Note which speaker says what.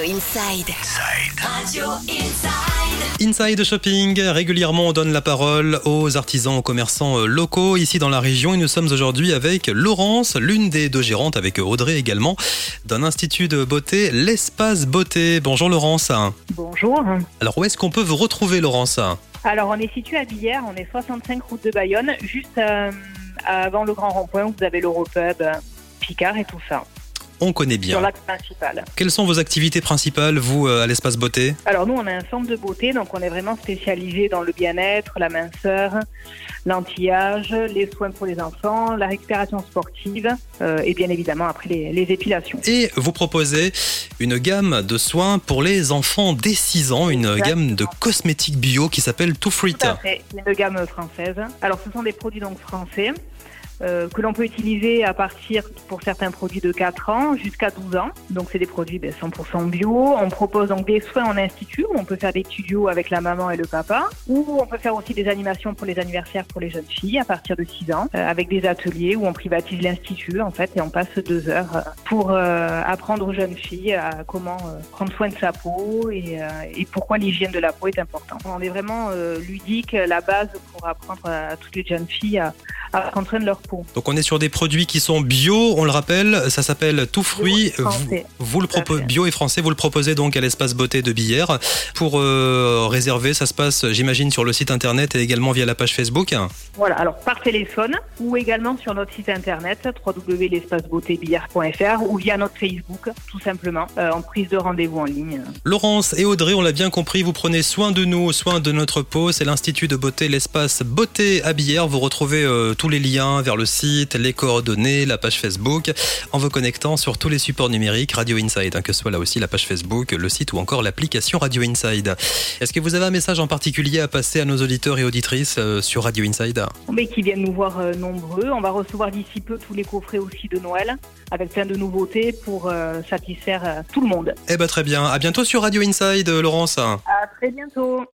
Speaker 1: Radio Inside. Radio Inside.
Speaker 2: Inside Shopping, régulièrement on donne la parole aux artisans, aux commerçants euh, locaux ici dans la région et nous sommes aujourd'hui avec Laurence, l'une des deux gérantes avec Audrey également, d'un institut de beauté, l'Espace Beauté. Bonjour Laurence.
Speaker 3: Bonjour.
Speaker 2: Alors où est-ce qu'on peut vous retrouver Laurence
Speaker 3: Alors, on est situé à Billère, on est 65 route de Bayonne, juste euh, avant le grand rond-point où vous avez l'Europub, euh, Picard et tout ça,
Speaker 2: On connaît
Speaker 3: sur
Speaker 2: bien.
Speaker 3: l'axe principal.
Speaker 2: Quelles sont vos activités principales, vous, euh, à l'Espace Beauté?
Speaker 3: Alors, nous, on a un centre de beauté, donc on est vraiment spécialisé dans le bien-être, la minceur, l'anti-âge, les soins pour les enfants, la récupération sportive euh, et bien évidemment après les, les épilations.
Speaker 2: Et vous proposez une gamme de soins pour les enfants dès 6 ans, une
Speaker 3: Exactement.
Speaker 2: gamme de cosmétiques bio qui s'appelle Too Fruit.
Speaker 3: Tout à fait, une gamme française. Alors, ce sont des produits donc français euh, que l'on peut utiliser à partir, pour certains produits, de 4 ans jusqu'à 12 ans. Donc, c'est des produits ben, 100% bio. On propose donc des soins en institut où on peut faire des studios avec la maman et le papa. Ou on peut faire aussi des animations pour les anniversaires pour les jeunes filles à partir de 6 ans, euh, avec des ateliers où on privatise l'institut en fait et on passe deux heures euh, pour euh, apprendre aux jeunes filles à comment prendre soin de sa peau et, et pourquoi l'hygiène de la peau est importante. On est vraiment ludique, la base pour apprendre à toutes les jeunes filles à, à prendre soin de leur peau.
Speaker 2: Donc on est sur des produits qui sont bio, on le rappelle, ça s'appelle Tout Fruit.
Speaker 3: Bio et français.
Speaker 2: Vous, vous le
Speaker 3: Tout à
Speaker 2: proposez
Speaker 3: fait.
Speaker 2: bio et français, vous le proposez donc à l'espace beauté de Billère. Pour euh, réserver, ça se passe, j'imagine, sur le site internet et également via la page Facebook.
Speaker 3: Voilà, alors par téléphone ou également sur notre site internet www.l'espacebeautébillard.fr ou via notre Facebook, tout simplement, euh, en prise de rendez-vous en ligne.
Speaker 2: Laurence et Audrey, on l'a bien compris, vous prenez soin de nous, soin de notre peau. C'est l'Institut de beauté, l'espace beauté à Billère. Vous retrouvez euh, tous les liens vers le site, les coordonnées, la page Facebook, en vous connectant sur tous les supports numériques Radio Inside, hein, que ce soit là aussi la page Facebook, le site ou encore l'application Radio Inside. Est-ce que vous avez un message en particulier à passer à nos auditeurs et auditrices euh, sur Radio Inside?
Speaker 3: Mais qui viennent nous voir euh, nombreux. On va recevoir d'ici peu tous les coffrets aussi de Noël, avec plein de nouveautés pour euh, satisfaire tout le monde.
Speaker 2: Eh ben très bien. À bientôt sur Radio Inside, Laurence.
Speaker 3: À très bientôt.